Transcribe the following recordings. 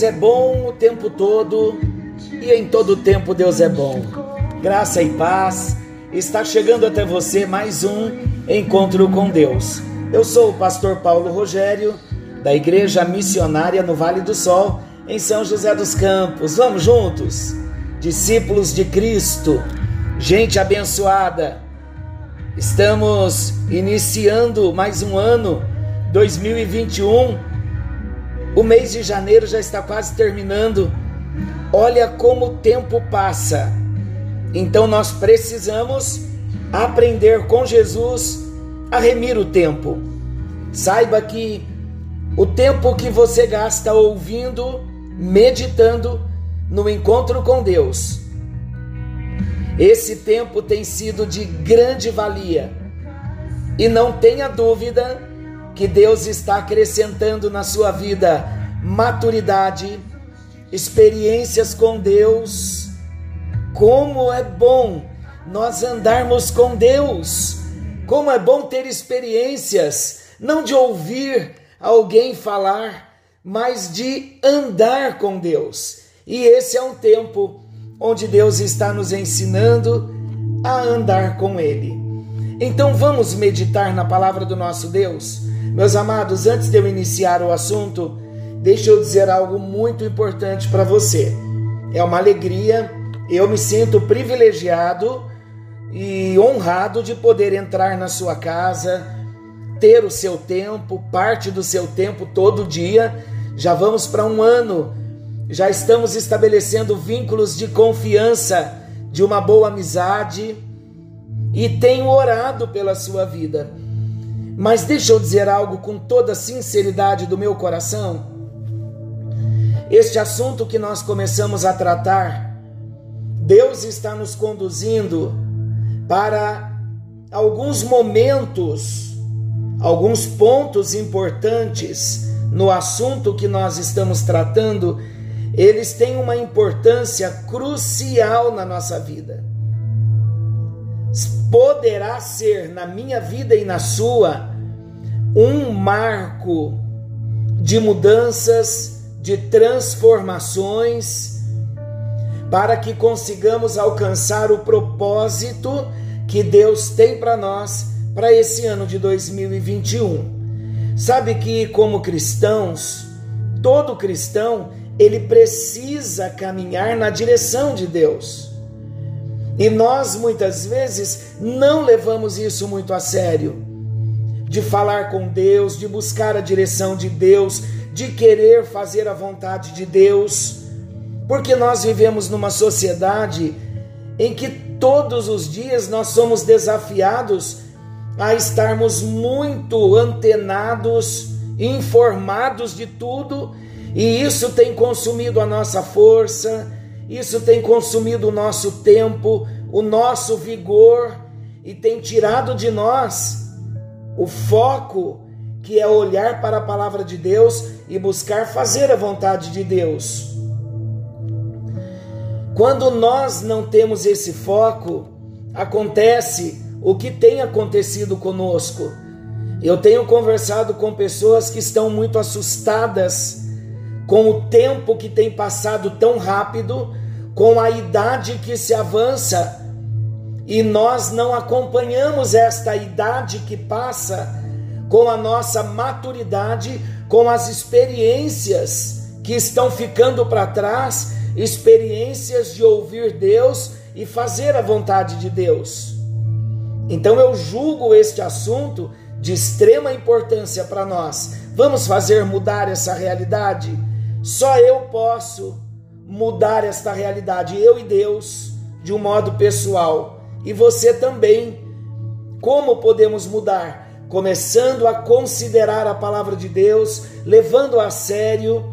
Deus é bom o tempo todo e em todo tempo Deus é bom. Graça e paz. Está chegando até você mais um encontro com Deus. Eu sou o pastor Paulo Rogério, da Igreja Missionária no Vale do Sol, em São José dos Campos. Vamos juntos? Discípulos de Cristo, gente abençoada. Estamos iniciando mais um ano, 2021 o mês de janeiro já está quase terminando. Olha como o tempo passa. Então nós precisamos aprender com Jesus a remir o tempo. Saiba que o tempo que você gasta ouvindo, meditando no encontro com Deus, esse tempo tem sido de grande valia. E não tenha dúvida que Deus está acrescentando na sua vida maturidade, experiências com Deus. Como é bom nós andarmos com Deus. Como é bom ter experiências, não de ouvir alguém falar, mas de andar com Deus. E esse é um tempo onde Deus está nos ensinando a andar com Ele. Então vamos meditar na palavra do nosso Deus. Meus amados, antes de eu iniciar o assunto, deixa eu dizer algo muito importante para você. É uma alegria, eu me sinto privilegiado e honrado de poder entrar na sua casa, ter o seu tempo, parte do seu tempo todo dia. Já vamos para um ano, já estamos estabelecendo vínculos de confiança, de uma boa amizade e tenho orado pela sua vida. Mas deixa eu dizer algo com toda a sinceridade do meu coração. Este assunto que nós começamos a tratar, Deus está nos conduzindo para alguns momentos, alguns pontos importantes no assunto que nós estamos tratando, eles têm uma importância crucial na nossa vida. Poderá ser na minha vida e na sua um marco de mudanças, de transformações, para que consigamos alcançar o propósito que Deus tem para nós para esse ano de 2021. Sabe que como cristãos, todo cristão, ele precisa caminhar na direção de Deus. E nós muitas vezes não levamos isso muito a sério de falar com Deus, de buscar a direção de Deus, de querer fazer a vontade de Deus, porque nós vivemos numa sociedade em que todos os dias nós somos desafiados a estarmos muito antenados, informados de tudo, e isso tem consumido a nossa força, isso tem consumido o nosso tempo, o nosso vigor e tem tirado de nós o foco que é olhar para a palavra de Deus e buscar fazer a vontade de Deus. Quando nós não temos esse foco, acontece o que tem acontecido conosco. Eu tenho conversado com pessoas que estão muito assustadas com o tempo que tem passado tão rápido, com a idade que se avança e nós não acompanhamos esta idade que passa com a nossa maturidade, com as experiências que estão ficando para trás, experiências de ouvir Deus e fazer a vontade de Deus. Então eu julgo este assunto de extrema importância para nós. Vamos fazer mudar essa realidade? Só eu posso mudar esta realidade, eu e Deus, de um modo pessoal e você também. Como podemos mudar? Começando a considerar a palavra de Deus, levando-a a sério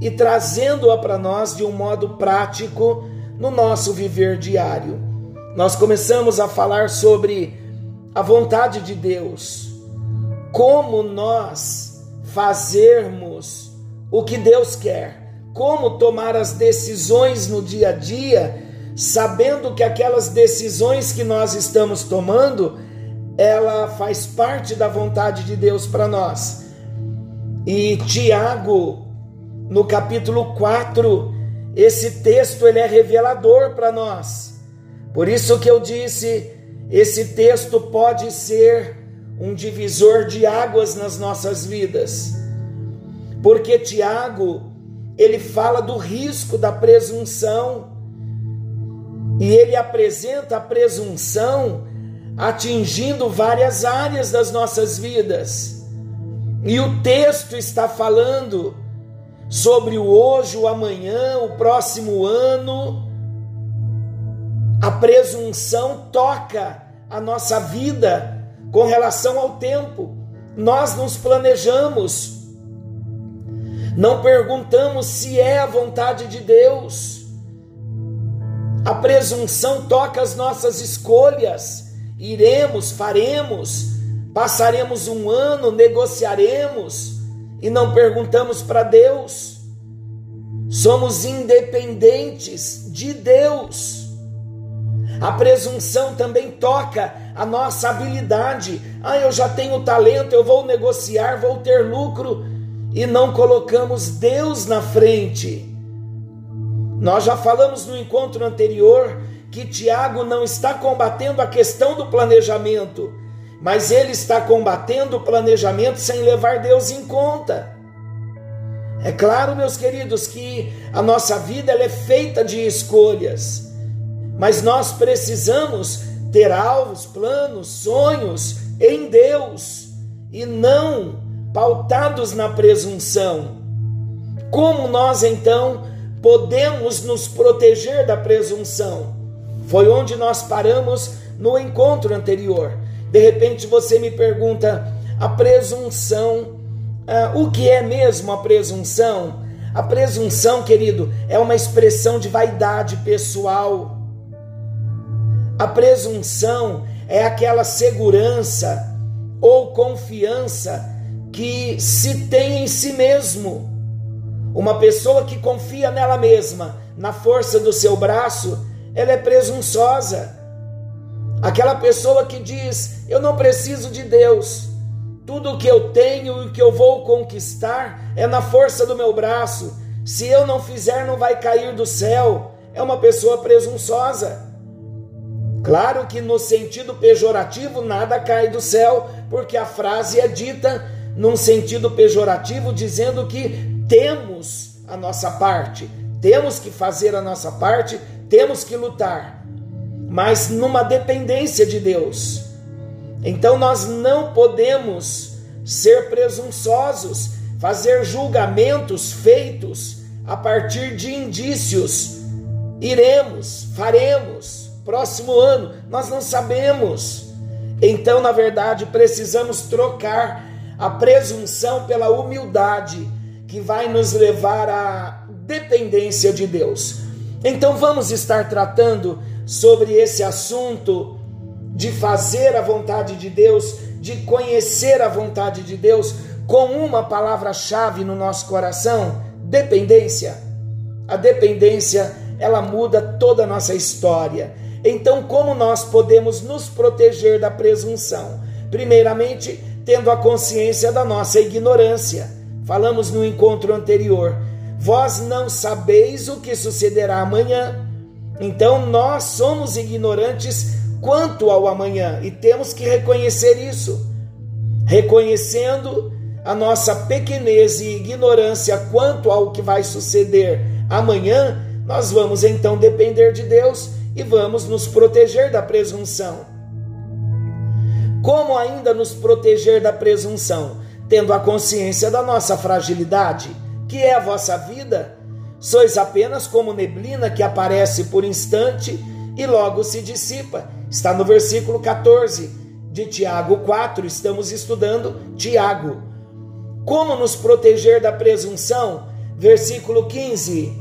e trazendo-a para nós de um modo prático no nosso viver diário. Nós começamos a falar sobre a vontade de Deus, como nós fazermos o que Deus quer, como tomar as decisões no dia a dia sabendo que aquelas decisões que nós estamos tomando, ela faz parte da vontade de Deus para nós. E Tiago, no capítulo 4, esse texto ele é revelador para nós. Por isso que eu disse, esse texto pode ser um divisor de águas nas nossas vidas. Porque Tiago, ele fala do risco da presunção e ele apresenta a presunção atingindo várias áreas das nossas vidas. E o texto está falando sobre o hoje, o amanhã, o próximo ano. A presunção toca a nossa vida com relação ao tempo. Nós nos planejamos, não perguntamos se é a vontade de Deus. A presunção toca as nossas escolhas. Iremos, faremos, passaremos um ano, negociaremos e não perguntamos para Deus. Somos independentes de Deus. A presunção também toca a nossa habilidade. Ah, eu já tenho talento, eu vou negociar, vou ter lucro e não colocamos Deus na frente. Nós já falamos no encontro anterior que Tiago não está combatendo a questão do planejamento, mas ele está combatendo o planejamento sem levar Deus em conta. É claro, meus queridos, que a nossa vida é feita de escolhas, mas nós precisamos ter alvos, planos, sonhos em Deus e não pautados na presunção. Como nós então podemos nos proteger da presunção? Foi onde nós paramos no encontro anterior. De repente você me pergunta: a presunção, ah, o que é mesmo a presunção? A presunção, querido, é uma expressão de vaidade pessoal. A presunção é aquela segurança ou confiança que se tem em si mesmo. Uma pessoa que confia nela mesma, na força do seu braço, ela é presunçosa. Aquela pessoa que diz: Eu não preciso de Deus, tudo o que eu tenho e o que eu vou conquistar é na força do meu braço. Se eu não fizer, não vai cair do céu. É uma pessoa presunçosa. Claro que no sentido pejorativo nada cai do céu, porque a frase é dita num sentido pejorativo, dizendo que temos a nossa parte, temos que fazer a nossa parte, temos que lutar, mas numa dependência de Deus. Então nós não podemos ser presunçosos, fazer julgamentos feitos a partir de indícios. Iremos, faremos, próximo ano, nós não sabemos. Então, na verdade, precisamos trocar a presunção pela humildade, que vai nos levar à dependência de Deus. Então vamos estar tratando sobre esse assunto de fazer a vontade de Deus, de conhecer a vontade de Deus, com uma palavra-chave no nosso coração: dependência. A dependência, ela muda toda a nossa história. Então, como nós podemos nos proteger da presunção? Primeiramente, tendo a consciência da nossa ignorância. Falamos no encontro anterior. Vós não sabeis o que sucederá amanhã. Então nós somos ignorantes quanto ao amanhã e temos que reconhecer isso. Reconhecendo a nossa pequenez e ignorância quanto ao que vai suceder amanhã, nós vamos então depender de Deus e vamos nos proteger da presunção. Como ainda nos proteger da presunção? Tendo a consciência da nossa fragilidade, que é a vossa vida. Sois apenas como neblina que aparece por instante e logo se dissipa. Está no versículo 14 de Tiago 4, estamos estudando Tiago. Como nos proteger da presunção? Versículo 15.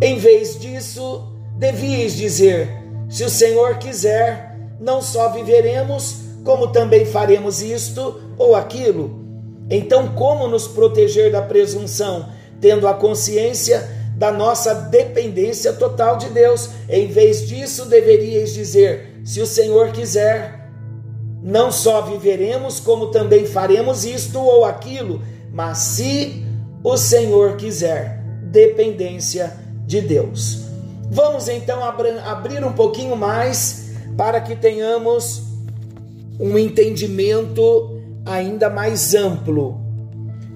Em vez disso, devias dizer: se o Senhor quiser, não só viveremos, como também faremos isto ou aquilo. Então, como nos proteger da presunção? Tendo a consciência da nossa dependência total de Deus. Em vez disso, deveríeis dizer: se o Senhor quiser, não só viveremos, como também faremos isto ou aquilo. mas se o Senhor quiser, dependência de Deus. Vamos então abrir um pouquinho mais para que tenhamos um entendimento ainda mais amplo.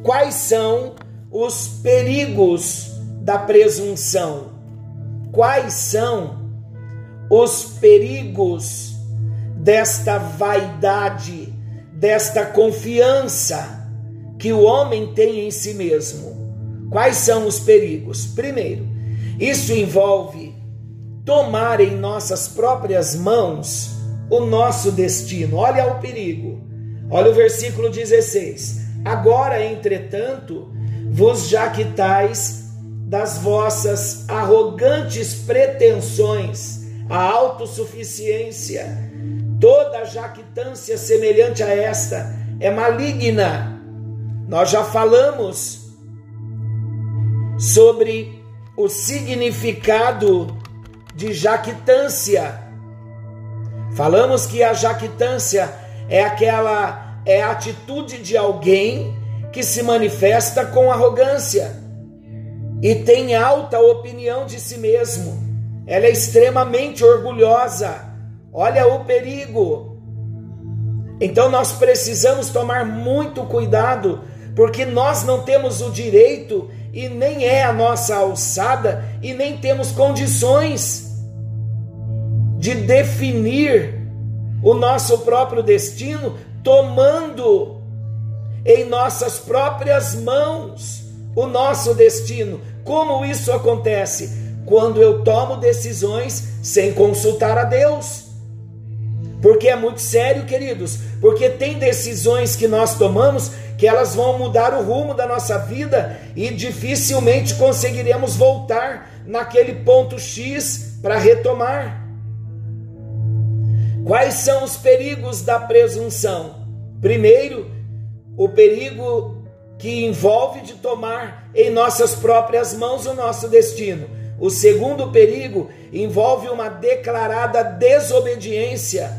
Quais são os perigos da presunção? Quais são os perigos desta vaidade, desta confiança que o homem tem em si mesmo? Quais são os perigos? Primeiro, isso envolve tomar em nossas próprias mãos o nosso destino. Olha o perigo. Olha o versículo 16. Agora, entretanto, vos jactais das vossas arrogantes pretensões, a autossuficiência. Toda jactância semelhante a esta é maligna. Nós já falamos sobre o significado de jactância. Falamos que a jactância é aquela é a atitude de alguém que se manifesta com arrogância e tem alta opinião de si mesmo. Ela é extremamente orgulhosa. Olha o perigo. Então nós precisamos tomar muito cuidado, porque nós não temos o direito e nem é a nossa alçada e nem temos condições de definir o nosso próprio destino tomando em nossas próprias mãos o nosso destino. Como isso acontece? Quando eu tomo decisões sem consultar a Deus. Porque é muito sério, queridos, porque tem decisões que nós tomamos que elas vão mudar o rumo da nossa vida e dificilmente conseguiremos voltar naquele ponto X para retomar. Quais são os perigos da presunção? Primeiro, o perigo que envolve de tomar em nossas próprias mãos o nosso destino. O segundo perigo envolve uma declarada desobediência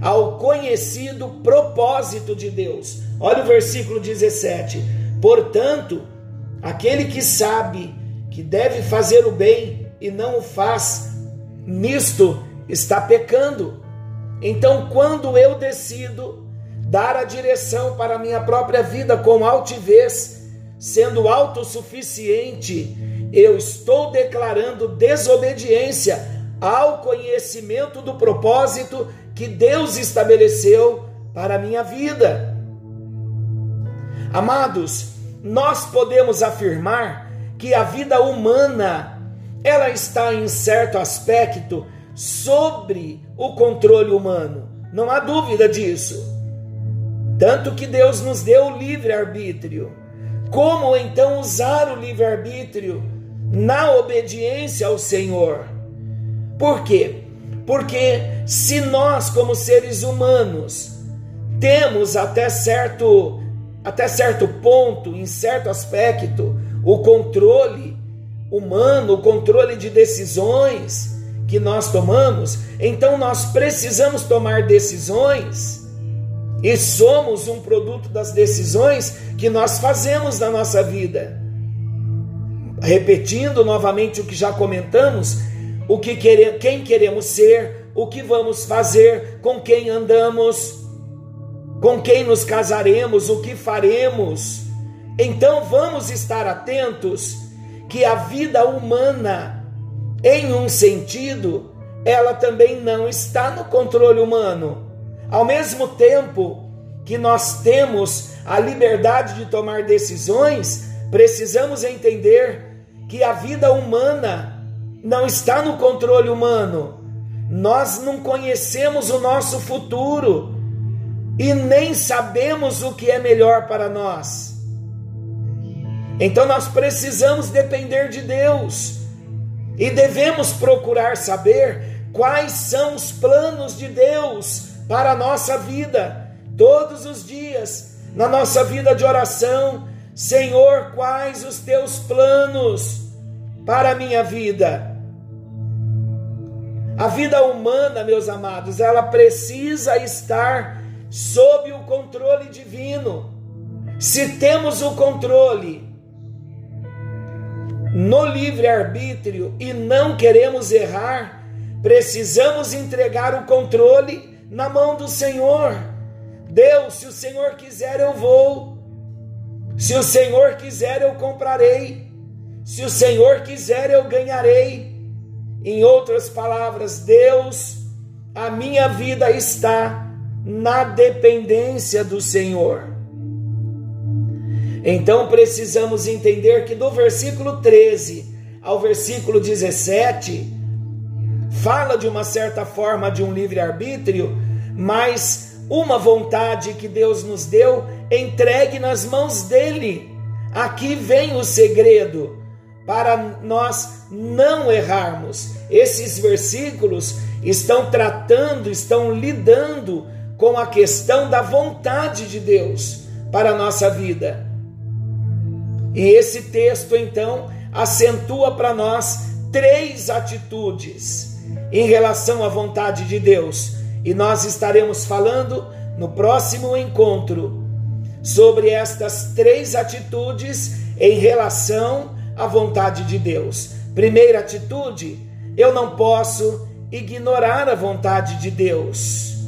ao conhecido propósito de Deus. Olha o versículo 17. Portanto, aquele que sabe que deve fazer o bem e não o faz, nisto está pecando. Então, quando eu decido dar a direção para a minha própria vida com altivez, sendo autossuficiente, eu estou declarando desobediência ao conhecimento do propósito que Deus estabeleceu para a minha vida. Amados, nós podemos afirmar que a vida humana ela está em certo aspecto sobre o controle humano. Não há dúvida disso. Tanto que Deus nos deu o livre-arbítrio. Como então usar o livre-arbítrio na obediência ao Senhor? Por quê? Porque se nós, como seres humanos, temos até certo, até certo ponto, em certo aspecto, o controle humano, o controle de decisões, que nós tomamos, então nós precisamos tomar decisões e somos um produto das decisões que nós fazemos na nossa vida. Repetindo novamente o que já comentamos, o que queremos, quem queremos ser, o que vamos fazer, com quem andamos, com quem nos casaremos, o que faremos. Então vamos estar atentos que a vida humana em um sentido, ela também não está no controle humano. Ao mesmo tempo que nós temos a liberdade de tomar decisões, precisamos entender que a vida humana não está no controle humano. Nós não conhecemos o nosso futuro e nem sabemos o que é melhor para nós. Então nós precisamos depender de Deus e devemos procurar saber quais são os planos de Deus para a nossa vida, todos os dias, na nossa vida de oração. Senhor, quais os teus planos para a minha vida? A vida humana, meus amados, ela precisa estar sob o controle divino. Se temos o controle no livre-arbítrio e não queremos errar, precisamos entregar o controle na mão do Senhor. Deus, se o Senhor quiser, eu vou. Se o Senhor quiser, eu comprarei. Se o Senhor quiser, eu ganharei. Em outras palavras, Deus, a minha vida está na dependência do Senhor. Então precisamos entender que do versículo 13 ao versículo 17 fala de uma certa forma de um livre-arbítrio, mas uma vontade que Deus nos deu entregue nas mãos dele. Aqui vem o segredo para nós não errarmos. Esses versículos estão tratando, estão lidando com a questão da vontade de Deus para a nossa vida. E esse texto então acentua para nós três atitudes em relação à vontade de Deus. E nós estaremos falando no próximo encontro sobre estas três atitudes em relação à vontade de Deus. Primeira atitude, eu não posso ignorar a vontade de Deus.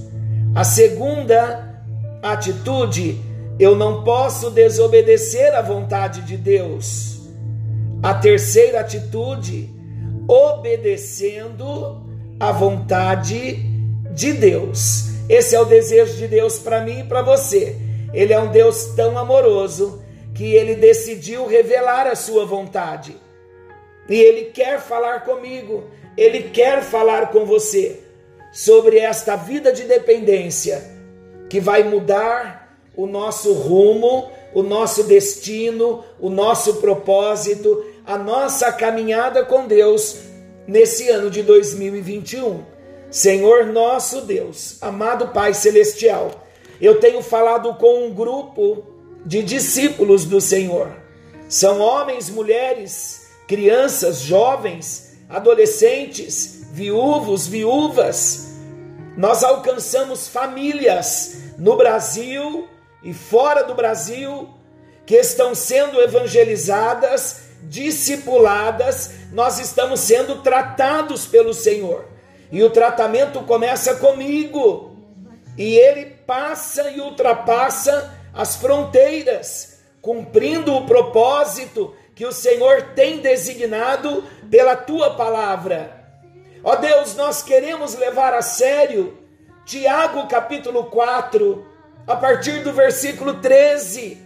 A segunda atitude, eu não posso desobedecer à vontade de Deus. A terceira atitude, obedecendo à vontade de Deus. Esse é o desejo de Deus para mim e para você. Ele é um Deus tão amoroso que ele decidiu revelar a sua vontade. E ele quer falar comigo, ele quer falar com você sobre esta vida de dependência que vai mudar o nosso rumo, o nosso destino, o nosso propósito, a nossa caminhada com Deus nesse ano de 2021. Senhor nosso Deus, amado Pai Celestial, eu tenho falado com um grupo de discípulos do Senhor. São homens, mulheres, crianças, jovens, adolescentes, viúvos, viúvas. Nós alcançamos famílias no Brasil e fora do Brasil que estão sendo evangelizadas, discipuladas, nós estamos sendo tratados pelo Senhor. E o tratamento começa comigo. E ele passa e ultrapassa as fronteiras, cumprindo o propósito que o Senhor tem designado pela tua palavra. Ó Deus, nós queremos levar a sério Tiago capítulo 4, a partir do versículo 13,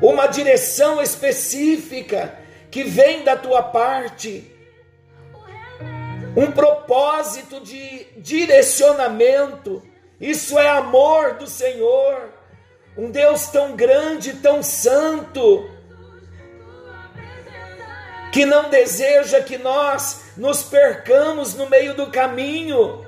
uma direção específica que vem da tua parte, um propósito de direcionamento, isso é amor do Senhor, um Deus tão grande, tão santo, que não deseja que nós nos percamos no meio do caminho,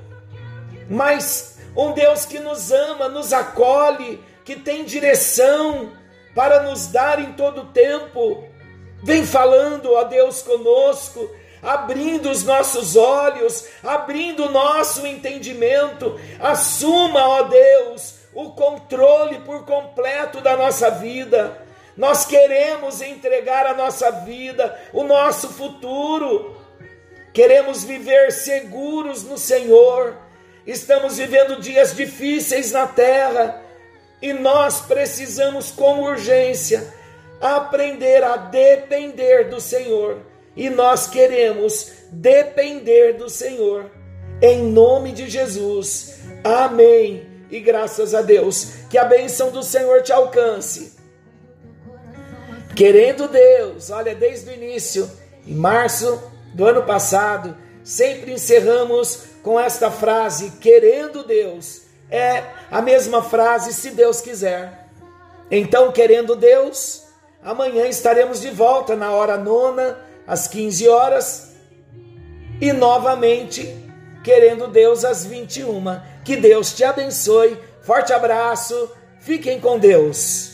mas um Deus que nos ama, nos acolhe, que tem direção para nos dar em todo tempo. Vem falando, ó Deus, conosco, abrindo os nossos olhos, abrindo o nosso entendimento. Assuma, ó Deus, o controle por completo da nossa vida. Nós queremos entregar a nossa vida, o nosso futuro. Queremos viver seguros no Senhor Estamos vivendo dias difíceis na terra e nós precisamos com urgência aprender a depender do Senhor. E nós queremos depender do Senhor. Em nome de Jesus. Amém. E graças a Deus, que a bênção do Senhor te alcance. Querendo Deus, olha, desde o início, em março do ano passado, sempre encerramos com esta frase, querendo Deus. É a mesma frase, se Deus quiser. Então, querendo Deus, amanhã estaremos de volta na hora nona, às 15 horas, e novamente, querendo Deus, às 21. Que Deus te abençoe. Forte abraço. Fiquem com Deus.